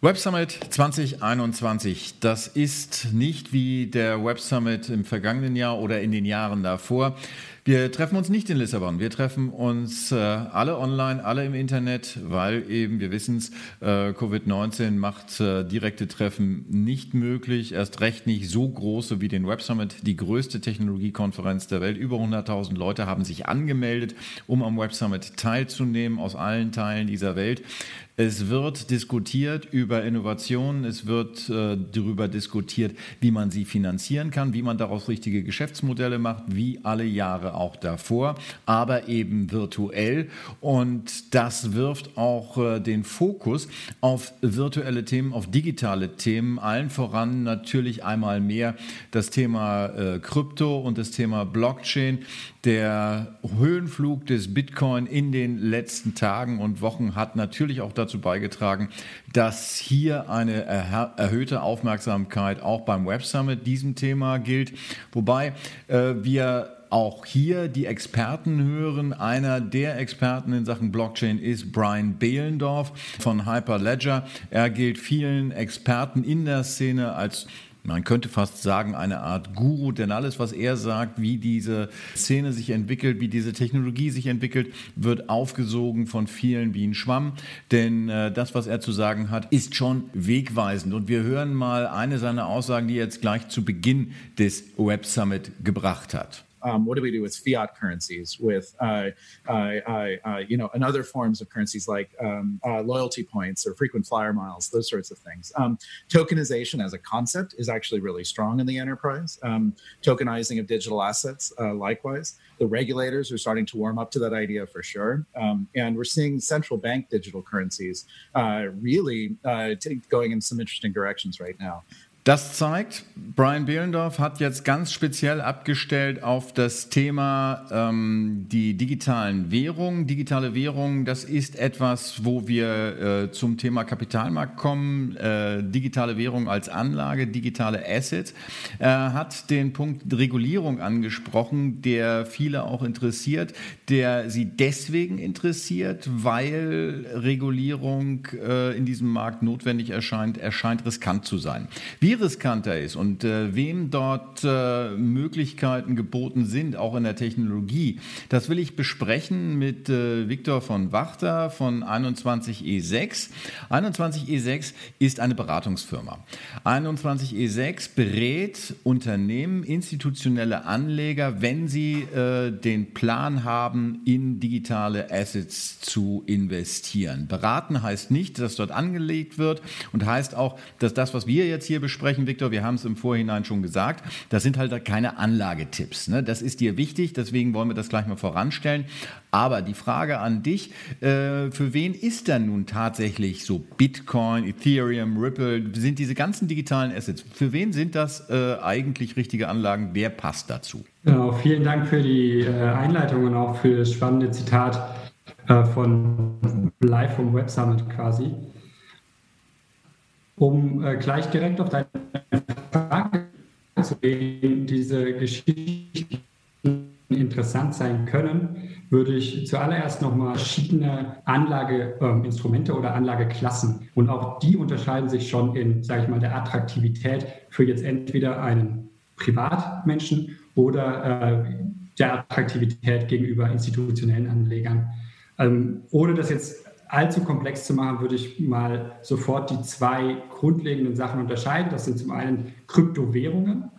Web Summit 2021, das ist nicht wie der Web Summit im vergangenen Jahr oder in den Jahren davor. Wir treffen uns nicht in Lissabon, wir treffen uns äh, alle online, alle im Internet, weil eben, wir wissen es, äh, Covid-19 macht äh, direkte Treffen nicht möglich, erst recht nicht so große wie den Web Summit, die größte Technologiekonferenz der Welt. Über 100.000 Leute haben sich angemeldet, um am Web Summit teilzunehmen aus allen Teilen dieser Welt. Es wird diskutiert über Innovationen, es wird äh, darüber diskutiert, wie man sie finanzieren kann, wie man daraus richtige Geschäftsmodelle macht, wie alle Jahre auch davor, aber eben virtuell. Und das wirft auch äh, den Fokus auf virtuelle Themen, auf digitale Themen, allen voran natürlich einmal mehr das Thema äh, Krypto und das Thema Blockchain. Der Höhenflug des Bitcoin in den letzten Tagen und Wochen hat natürlich auch dazu beigetragen, dass hier eine erhöhte Aufmerksamkeit auch beim Web Summit diesem Thema gilt. Wobei äh, wir auch hier die Experten hören. Einer der Experten in Sachen Blockchain ist Brian Behlendorf von Hyperledger. Er gilt vielen Experten in der Szene als man könnte fast sagen, eine Art Guru, denn alles, was er sagt, wie diese Szene sich entwickelt, wie diese Technologie sich entwickelt, wird aufgesogen von vielen wie ein Schwamm. Denn äh, das, was er zu sagen hat, ist schon wegweisend. Und wir hören mal eine seiner Aussagen, die er jetzt gleich zu Beginn des Web Summit gebracht hat. Um, what do we do with fiat currencies, with uh, uh, uh, you know, and other forms of currencies like um, uh, loyalty points or frequent flyer miles, those sorts of things. Um, tokenization as a concept is actually really strong in the enterprise. Um, tokenizing of digital assets, uh, likewise. The regulators are starting to warm up to that idea for sure, um, and we're seeing central bank digital currencies uh, really going in some interesting directions right now. Das zeigt, Brian Behlendorf hat jetzt ganz speziell abgestellt auf das Thema ähm, die digitalen Währungen. Digitale Währungen, das ist etwas, wo wir äh, zum Thema Kapitalmarkt kommen. Äh, digitale Währung als Anlage, digitale Assets. Er hat den Punkt Regulierung angesprochen, der viele auch interessiert, der sie deswegen interessiert, weil Regulierung äh, in diesem Markt notwendig erscheint, erscheint riskant zu sein. Wie riskanter ist und äh, wem dort äh, Möglichkeiten geboten sind, auch in der Technologie, das will ich besprechen mit äh, Viktor von Wachter von 21E6. 21E6 ist eine Beratungsfirma. 21E6 berät Unternehmen, institutionelle Anleger, wenn sie äh, den Plan haben, in digitale Assets zu investieren. Beraten heißt nicht, dass dort angelegt wird und heißt auch, dass das, was wir jetzt hier besprechen, sprechen, Viktor, wir haben es im Vorhinein schon gesagt, das sind halt keine Anlagetipps. Ne? Das ist dir wichtig, deswegen wollen wir das gleich mal voranstellen. Aber die Frage an dich, äh, für wen ist denn nun tatsächlich so Bitcoin, Ethereum, Ripple, sind diese ganzen digitalen Assets, für wen sind das äh, eigentlich richtige Anlagen? Wer passt dazu? Genau, vielen Dank für die äh, Einleitung und auch für das spannende Zitat äh, von Live vom Web Summit quasi. Um äh, gleich direkt auf deine Frage zu gehen, diese Geschichten interessant sein können, würde ich zuallererst nochmal verschiedene Anlageinstrumente ähm, oder Anlageklassen und auch die unterscheiden sich schon in, sage ich mal, der Attraktivität für jetzt entweder einen Privatmenschen oder äh, der Attraktivität gegenüber institutionellen Anlegern. Ähm, ohne das jetzt allzu komplex zu machen, würde ich mal sofort die zwei grundlegenden Sachen unterscheiden. Das sind zum einen Kryptowährungen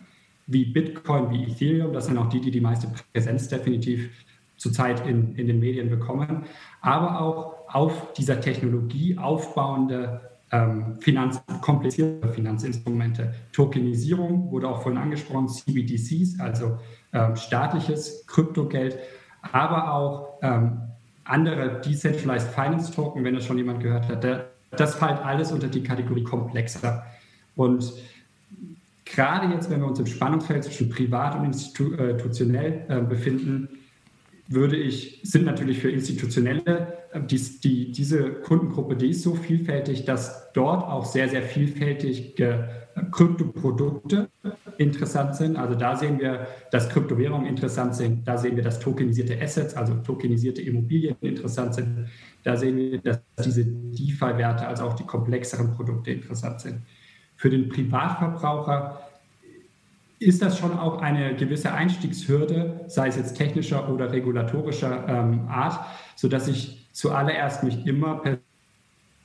wie Bitcoin, wie Ethereum. Das sind auch die, die die meiste Präsenz definitiv zurzeit in, in den Medien bekommen. Aber auch auf dieser Technologie aufbauende ähm, Finanz, komplizierte Finanzinstrumente. Tokenisierung wurde auch vorhin angesprochen, CBDCs, also ähm, staatliches Kryptogeld, aber auch ähm, andere Decentralized Finance Token, wenn das schon jemand gehört hat, das fällt alles unter die Kategorie komplexer. Und gerade jetzt, wenn wir uns im Spannungsfeld zwischen privat und institutionell äh, befinden, würde ich, sind natürlich für institutionelle, äh, die, die, diese Kundengruppe, die ist so vielfältig, dass dort auch sehr, sehr vielfältige äh, Kryptoprodukte interessant sind. Also da sehen wir, dass Kryptowährungen interessant sind. Da sehen wir, dass tokenisierte Assets, also tokenisierte Immobilien interessant sind. Da sehen wir, dass diese DeFi-Werte, also auch die komplexeren Produkte interessant sind. Für den Privatverbraucher ist das schon auch eine gewisse Einstiegshürde, sei es jetzt technischer oder regulatorischer ähm, Art, sodass ich zuallererst mich immer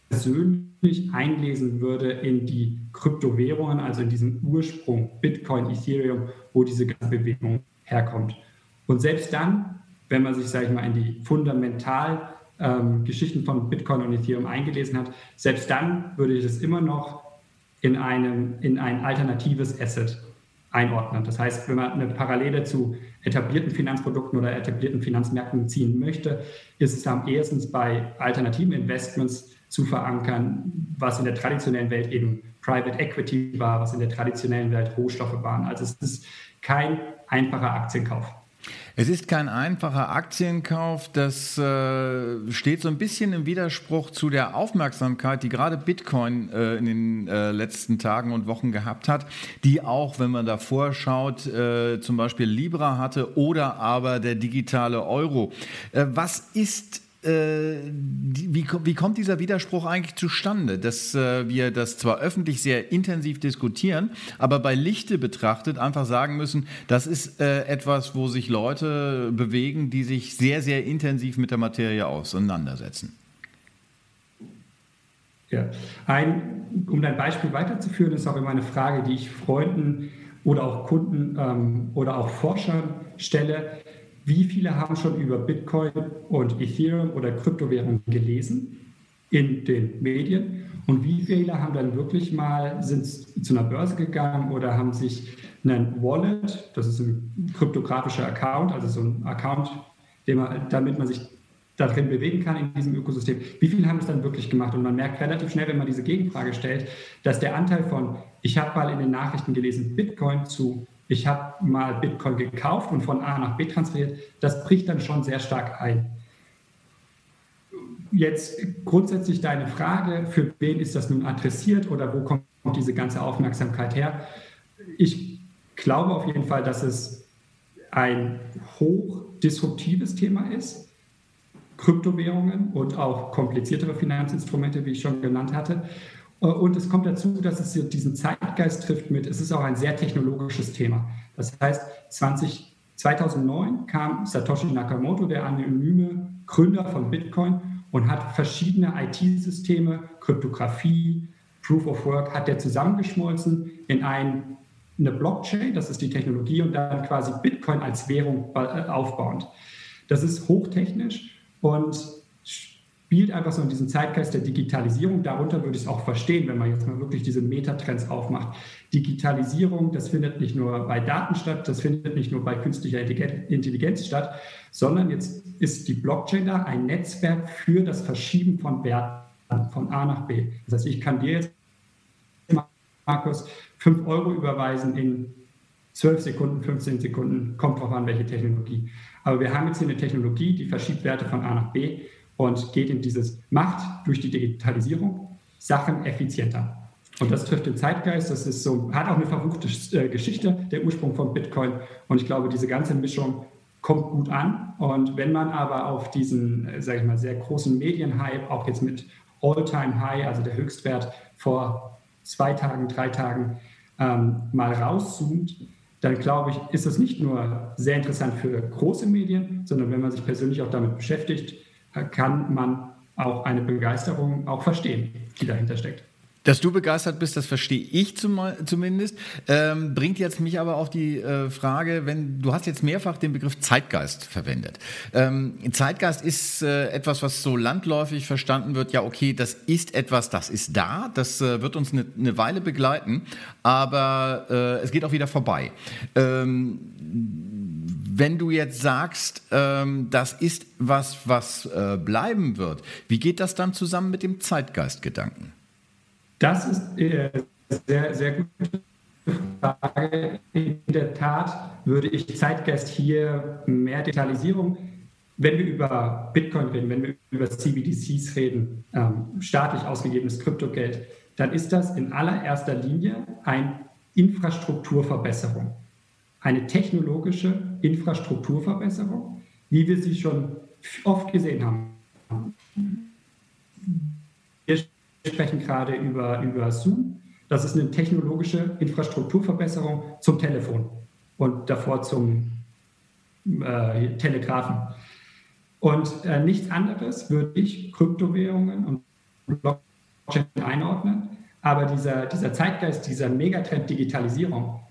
persönlich einlesen würde in die Kryptowährungen, also in diesen Ursprung Bitcoin, Ethereum, wo diese ganze Bewegung herkommt. Und selbst dann, wenn man sich, sage ich mal, in die fundamental ähm, Geschichten von Bitcoin und Ethereum eingelesen hat, selbst dann würde ich es immer noch in, einem, in ein alternatives Asset einordnen. Das heißt, wenn man eine Parallele zu etablierten Finanzprodukten oder etablierten Finanzmärkten ziehen möchte, ist es am ehesten bei alternativen Investments zu verankern, was in der traditionellen Welt eben Private Equity war, was in der traditionellen Welt Rohstoffe waren. Also es ist kein einfacher Aktienkauf. Es ist kein einfacher Aktienkauf. Das äh, steht so ein bisschen im Widerspruch zu der Aufmerksamkeit, die gerade Bitcoin äh, in den äh, letzten Tagen und Wochen gehabt hat, die auch, wenn man davor schaut, äh, zum Beispiel Libra hatte oder aber der digitale Euro. Äh, was ist wie, wie, kommt dieser Widerspruch eigentlich zustande, dass äh, wir das zwar öffentlich sehr intensiv diskutieren, aber bei Lichte betrachtet einfach sagen müssen, das ist äh, etwas, wo sich Leute bewegen, die sich sehr, sehr intensiv mit der Materie auseinandersetzen? Ja, ein, um dein Beispiel weiterzuführen, ist auch immer eine Frage, die ich Freunden oder auch Kunden ähm, oder auch Forschern stelle wie viele haben schon über Bitcoin und Ethereum oder Kryptowährungen gelesen in den Medien und wie viele haben dann wirklich mal sind zu einer Börse gegangen oder haben sich einen Wallet, das ist ein kryptografischer Account, also so ein Account, man, damit man sich darin bewegen kann in diesem Ökosystem. Wie viele haben es dann wirklich gemacht? Und man merkt relativ schnell, wenn man diese Gegenfrage stellt, dass der Anteil von, ich habe mal in den Nachrichten gelesen, Bitcoin zu ich habe mal Bitcoin gekauft und von A nach B transferiert, das bricht dann schon sehr stark ein. Jetzt grundsätzlich deine Frage, für wen ist das nun adressiert oder wo kommt diese ganze Aufmerksamkeit her? Ich glaube auf jeden Fall, dass es ein hochdisruptives Thema ist. Kryptowährungen und auch kompliziertere Finanzinstrumente, wie ich schon genannt hatte. Äh, und es kommt dazu, dass es diesen Zeitgeist trifft mit, es ist auch ein sehr technologisches Thema. Das heißt, 20, 2009 kam Satoshi Nakamoto, der anonyme Gründer von Bitcoin, und hat verschiedene IT-Systeme, Kryptographie, Proof of Work, hat der zusammengeschmolzen in ein, eine Blockchain, das ist die Technologie, und dann quasi Bitcoin als Währung äh, aufbauend. Das ist hochtechnisch und spielt einfach so in diesen Zeitgeist der Digitalisierung. Darunter würde ich es auch verstehen, wenn man jetzt mal wirklich diese Metatrends aufmacht. Digitalisierung, das findet nicht nur bei Daten statt, das findet nicht nur bei künstlicher Intelligenz statt, sondern jetzt ist die Blockchain da ein Netzwerk für das Verschieben von Werten von A nach B. Das heißt, ich kann dir jetzt, Markus, 5 Euro überweisen in 12 Sekunden, 15 Sekunden, kommt drauf an, welche Technologie. Aber wir haben jetzt hier eine Technologie, die verschiebt Werte von A nach B und geht in dieses Macht durch die Digitalisierung Sachen effizienter. Und das trifft den Zeitgeist. Das ist so, hat auch eine verruchte äh, Geschichte, der Ursprung von Bitcoin. Und ich glaube, diese ganze Mischung kommt gut an. Und wenn man aber auf diesen, äh, sage ich mal, sehr großen Medienhype, auch jetzt mit All-Time-High, also der Höchstwert vor zwei Tagen, drei Tagen, ähm, mal rauszoomt, dann glaube ich, ist das nicht nur sehr interessant für große Medien, sondern wenn man sich persönlich auch damit beschäftigt, kann man auch eine Begeisterung auch verstehen, die dahinter steckt. Dass du begeistert bist, das verstehe ich zum, zumindest. Ähm, bringt jetzt mich aber auf die äh, Frage, wenn du hast jetzt mehrfach den Begriff Zeitgeist verwendet. Ähm, Zeitgeist ist äh, etwas, was so landläufig verstanden wird. Ja, okay, das ist etwas, das ist da, das äh, wird uns eine ne Weile begleiten, aber äh, es geht auch wieder vorbei. Ähm, wenn du jetzt sagst, ähm, das ist was, was äh, bleiben wird, wie geht das dann zusammen mit dem Zeitgeistgedanken? Das ist äh, sehr, sehr gute Frage. In der Tat würde ich Zeitgeist hier mehr Digitalisierung, wenn wir über Bitcoin reden, wenn wir über CBDCs reden, ähm, staatlich ausgegebenes Kryptogeld, dann ist das in allererster Linie ein Infrastrukturverbesserung. Eine technologische Infrastrukturverbesserung, wie wir sie schon oft gesehen haben. Wir sprechen gerade über, über Zoom. Das ist eine technologische Infrastrukturverbesserung zum Telefon und davor zum äh, Telegrafen. Und äh, nichts anderes würde ich Kryptowährungen und Blockchain einordnen. Aber dieser, dieser Zeitgeist, dieser Megatrend Digitalisierung,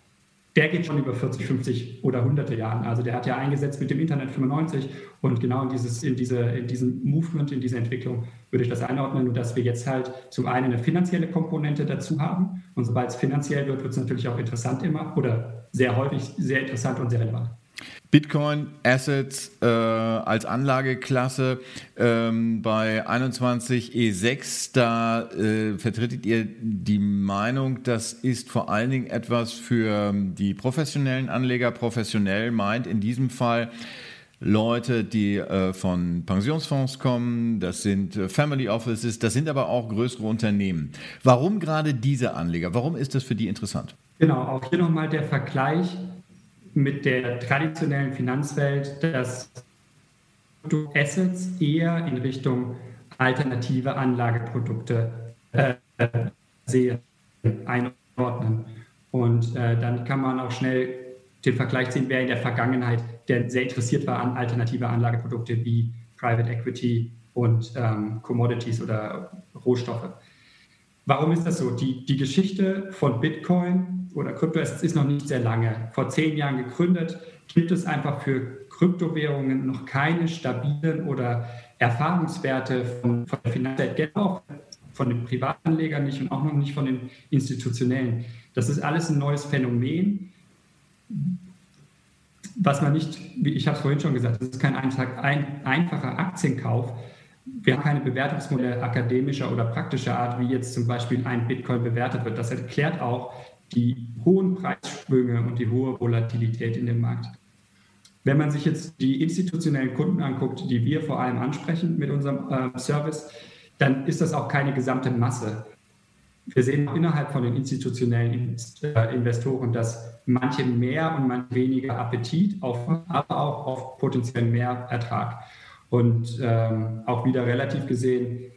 der geht schon über 40, 50 oder hunderte Jahren. Also der hat ja eingesetzt mit dem Internet 95 und genau in, dieses, in, diese, in diesem Movement, in diese Entwicklung würde ich das einordnen und dass wir jetzt halt zum einen eine finanzielle Komponente dazu haben und sobald es finanziell wird, wird es natürlich auch interessant immer oder sehr häufig sehr interessant und sehr relevant. Bitcoin Assets äh, als Anlageklasse ähm, bei 21 E6, da äh, vertretet ihr die Meinung, das ist vor allen Dingen etwas für die professionellen Anleger. Professionell meint in diesem Fall Leute, die äh, von Pensionsfonds kommen, das sind äh, Family Offices, das sind aber auch größere Unternehmen. Warum gerade diese Anleger? Warum ist das für die interessant? Genau, auch hier nochmal der Vergleich mit der traditionellen Finanzwelt, dass Assets eher in Richtung alternative Anlageprodukte äh, sehen, einordnen. Und äh, dann kann man auch schnell den Vergleich ziehen, wer in der Vergangenheit der sehr interessiert war an alternative Anlageprodukte wie Private Equity und ähm, Commodities oder Rohstoffe. Warum ist das so? Die, die Geschichte von Bitcoin oder Kryptoassets ist noch nicht sehr lange. Vor zehn Jahren gegründet, gibt es einfach für Kryptowährungen noch keine stabilen oder Erfahrungswerte von, von der Finanzwelt, auch von den Privatanlegern nicht und auch noch nicht von den institutionellen. Das ist alles ein neues Phänomen, was man nicht, wie ich habe es vorhin schon gesagt, das ist kein einfacher Aktienkauf, wir haben keine Bewertungsmodelle akademischer oder praktischer Art, wie jetzt zum Beispiel ein Bitcoin bewertet wird. Das erklärt auch die hohen Preisschwünge und die hohe Volatilität in dem Markt. Wenn man sich jetzt die institutionellen Kunden anguckt, die wir vor allem ansprechen mit unserem äh, Service, dann ist das auch keine gesamte Masse. Wir sehen innerhalb von den institutionellen äh, Investoren, dass manche mehr und manche weniger Appetit auf, aber auch auf potenziellen Mehrertrag. Und ähm, auch wieder relativ gesehen,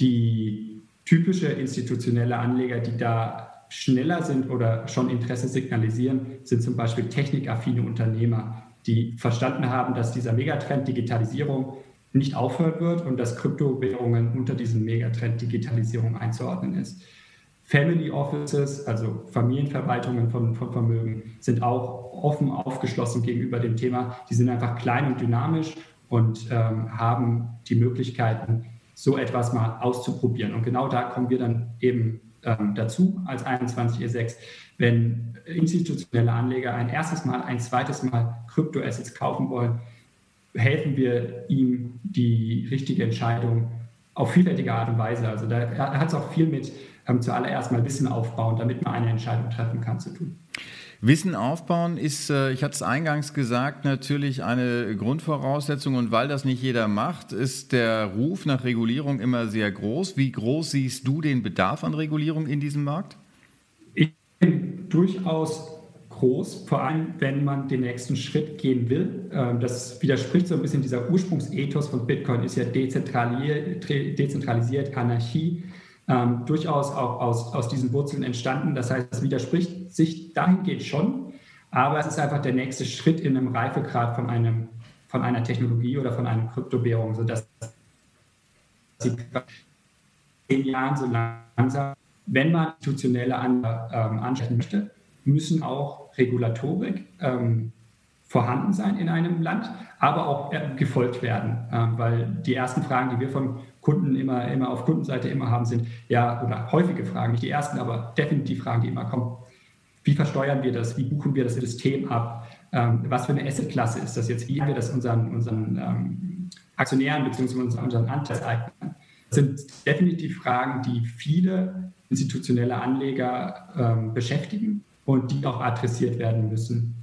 die typische institutionelle Anleger, die da schneller sind oder schon Interesse signalisieren, sind zum Beispiel technikaffine Unternehmer, die verstanden haben, dass dieser Megatrend Digitalisierung nicht aufhören wird und dass Kryptowährungen unter diesem Megatrend Digitalisierung einzuordnen ist. Family Offices, also Familienverwaltungen von, von Vermögen, sind auch offen aufgeschlossen gegenüber dem Thema. Die sind einfach klein und dynamisch und ähm, haben die Möglichkeiten, so etwas mal auszuprobieren. Und genau da kommen wir dann eben ähm, dazu als 21E6. Wenn institutionelle Anleger ein erstes Mal, ein zweites Mal Kryptoassets kaufen wollen, helfen wir ihm die richtige Entscheidung auf vielfältige Art und Weise. Also da hat es auch viel mit ähm, zuallererst mal Wissen aufbauen, damit man eine Entscheidung treffen kann, zu tun. Wissen aufbauen ist, äh, ich hatte es eingangs gesagt, natürlich eine Grundvoraussetzung. Und weil das nicht jeder macht, ist der Ruf nach Regulierung immer sehr groß. Wie groß siehst du den Bedarf an Regulierung in diesem Markt? Ich bin durchaus groß, vor allem wenn man den nächsten Schritt gehen will. Ähm, das widerspricht so ein bisschen dieser Ursprungsethos von Bitcoin, ist ja dezentralisiert, dezentralisiert Anarchie ähm, durchaus auch aus, aus diesen Wurzeln entstanden. Das heißt, es widerspricht sich dahingehend schon, aber es ist einfach der nächste Schritt in einem Reifegrad von, einem, von einer Technologie oder von einer Kryptowährung, sodass sie zehn Jahren so langsam, wenn man institutionelle An ähm, möchte, müssen auch Regulatorik ähm, vorhanden sein in einem Land, aber auch äh, gefolgt werden, äh, weil die ersten Fragen, die wir von Kunden immer, immer auf Kundenseite immer haben, sind ja, oder häufige Fragen, nicht die ersten, aber definitiv Fragen, die immer kommen. Wie versteuern wir das? Wie buchen wir das System ab? Ähm, was für eine Assetklasse ist das jetzt? Wie haben wir das unseren, unseren ähm, Aktionären bzw. unseren Anteilseignern? Das sind definitiv Fragen, die viele institutionelle Anleger ähm, beschäftigen und die auch adressiert werden müssen.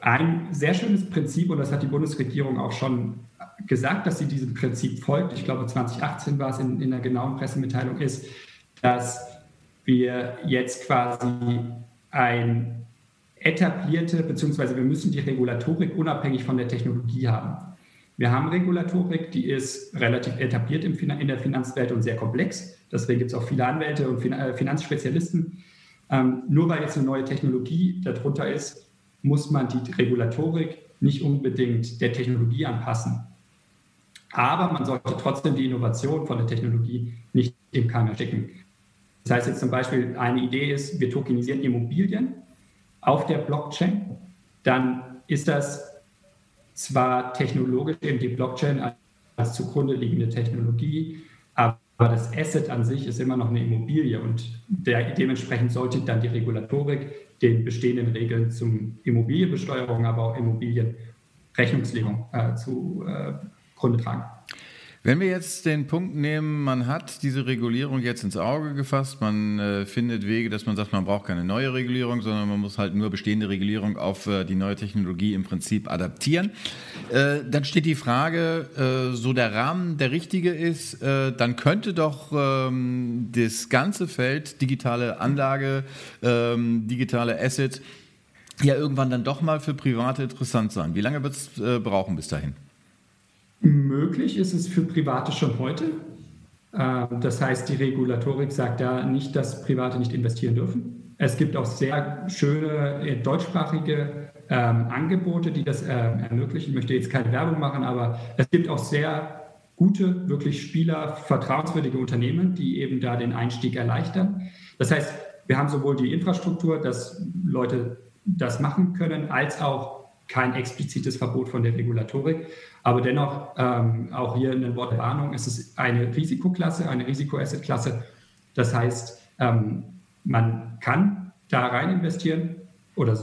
Ein sehr schönes Prinzip, und das hat die Bundesregierung auch schon gesagt, dass sie diesem Prinzip folgt, ich glaube 2018 war es in, in der genauen Pressemitteilung, ist, dass wir jetzt quasi ein etablierte, beziehungsweise wir müssen die Regulatorik unabhängig von der Technologie haben. Wir haben Regulatorik, die ist relativ etabliert in der Finanzwelt und sehr komplex. Deswegen gibt es auch viele Anwälte und äh, Finanzspezialisten. Ähm, nur weil jetzt eine neue Technologie darunter ist, muss man die Regulatorik nicht unbedingt der Technologie anpassen. Aber man sollte trotzdem die Innovation von der Technologie nicht im Keim ersticken. Das heißt jetzt zum Beispiel, eine Idee ist, wir tokenisieren Immobilien auf der Blockchain. Dann ist das zwar technologisch eben die Blockchain als zugrunde liegende Technologie, aber das Asset an sich ist immer noch eine Immobilie und der, dementsprechend sollte dann die Regulatorik den bestehenden Regeln zum Immobilienbesteuerung, aber auch Immobilienrechnungslegung äh, zu äh, Grunde tragen. Wenn wir jetzt den Punkt nehmen, man hat diese Regulierung jetzt ins Auge gefasst, man äh, findet Wege, dass man sagt, man braucht keine neue Regulierung, sondern man muss halt nur bestehende Regulierung auf äh, die neue Technologie im Prinzip adaptieren. Äh, dann steht die Frage, äh, so der Rahmen der richtige ist, äh, dann könnte doch ähm, das ganze Feld digitale Anlage, ähm, digitale Asset ja irgendwann dann doch mal für Private interessant sein. Wie lange wird es äh, brauchen bis dahin? Möglich ist es für Private schon heute. Ähm, das heißt, die Regulatorik sagt da nicht, dass Private nicht investieren dürfen. Es gibt auch sehr schöne äh, deutschsprachige ähm, Angebote, die das äh, ermöglichen. Ich möchte jetzt keine Werbung machen, aber es gibt auch sehr gute, wirklich Spieler, vertrauenswürdige Unternehmen, die eben da den Einstieg erleichtern. Das heißt, wir haben sowohl die Infrastruktur, dass Leute das machen können, als auch kein explizites Verbot von der Regulatorik. Aber dennoch, ähm, auch hier ein Wort Warnung, es ist eine Risikoklasse, eine Risikoassetklasse. Das heißt, ähm, man kann da rein investieren oder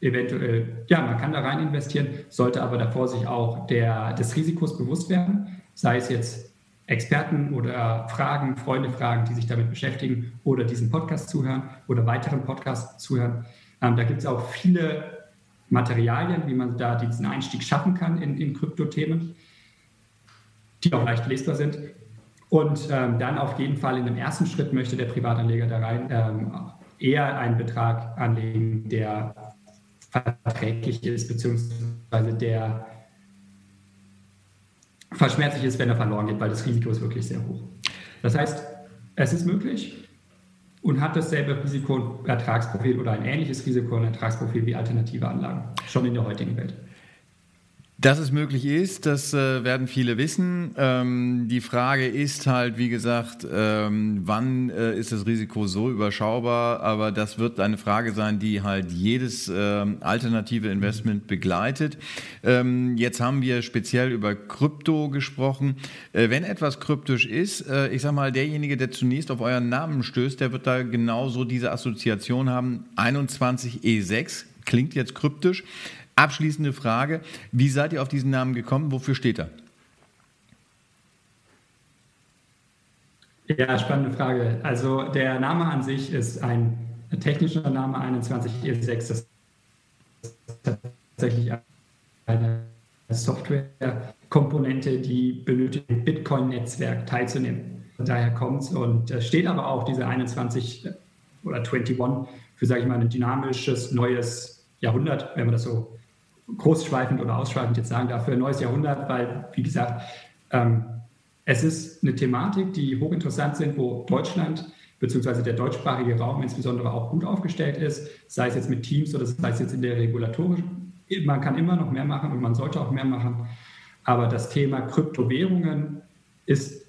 eventuell, ja, man kann da rein investieren, sollte aber davor sich auch der, des Risikos bewusst werden, sei es jetzt Experten oder Fragen, Freunde fragen, die sich damit beschäftigen oder diesen Podcast zuhören oder weiteren Podcasts zuhören. Ähm, da gibt es auch viele Materialien, wie man da diesen Einstieg schaffen kann in, in Kryptothemen, die auch leicht lesbar sind. Und ähm, dann auf jeden Fall in dem ersten Schritt möchte der Privatanleger da rein ähm, eher einen Betrag anlegen, der verträglich ist, beziehungsweise der verschmerzlich ist, wenn er verloren geht, weil das Risiko ist wirklich sehr hoch. Das heißt, es ist möglich, und hat dasselbe Risiko- und Ertragsprofil oder ein ähnliches Risiko- und Ertragsprofil wie alternative Anlagen, schon in der heutigen Welt. Dass es möglich ist, das äh, werden viele wissen. Ähm, die Frage ist halt, wie gesagt, ähm, wann äh, ist das Risiko so überschaubar? Aber das wird eine Frage sein, die halt jedes äh, alternative Investment begleitet. Ähm, jetzt haben wir speziell über Krypto gesprochen. Äh, wenn etwas kryptisch ist, äh, ich sag mal, derjenige, der zunächst auf euren Namen stößt, der wird da genauso diese Assoziation haben. 21E6 klingt jetzt kryptisch. Abschließende Frage, wie seid ihr auf diesen Namen gekommen? Wofür steht er? Ja, spannende Frage. Also der Name an sich ist ein technischer Name 21E6. Das ist tatsächlich eine Softwarekomponente, die benötigt, im Bitcoin-Netzwerk teilzunehmen. Daher kommt es und steht aber auch diese 21 oder 21 für, sage ich mal, ein dynamisches neues Jahrhundert, wenn man das so großschweifend oder ausschweifend jetzt sagen darf, für ein neues Jahrhundert, weil, wie gesagt, ähm, es ist eine Thematik, die hochinteressant sind, wo Deutschland bzw. der deutschsprachige Raum insbesondere auch gut aufgestellt ist, sei es jetzt mit Teams oder sei es jetzt in der Regulatorik. Man kann immer noch mehr machen und man sollte auch mehr machen. Aber das Thema Kryptowährungen ist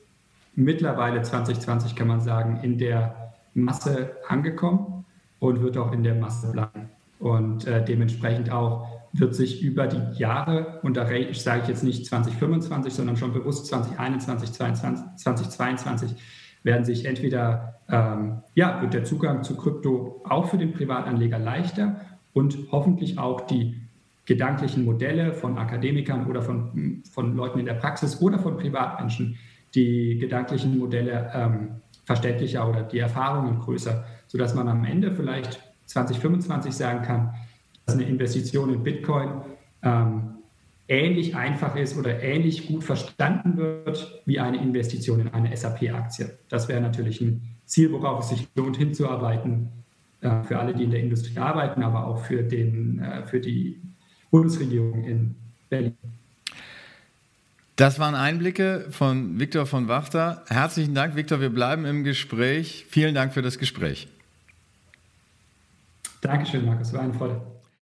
mittlerweile 2020, kann man sagen, in der Masse angekommen und wird auch in der Masse bleiben. Und äh, dementsprechend auch wird sich über die Jahre, und da sage ich jetzt nicht 2025, sondern schon bewusst 2021, 2022, 2022, werden sich entweder, ähm, ja, wird der Zugang zu Krypto auch für den Privatanleger leichter und hoffentlich auch die gedanklichen Modelle von Akademikern oder von, von Leuten in der Praxis oder von Privatmenschen, die gedanklichen Modelle ähm, verständlicher oder die Erfahrungen größer, sodass man am Ende vielleicht 2025 sagen kann, dass eine Investition in Bitcoin ähm, ähnlich einfach ist oder ähnlich gut verstanden wird wie eine Investition in eine SAP-Aktie. Das wäre natürlich ein Ziel, worauf es sich lohnt, hinzuarbeiten. äh, für alle, die in der Industrie arbeiten, aber auch für, den, äh, für die Bundesregierung in Berlin. Das waren Einblicke von Viktor von Wachter. Herzlichen Dank, Viktor. Wir bleiben im Gespräch. Vielen Dank für das Gespräch. Dankeschön, Markus. War eine Freude.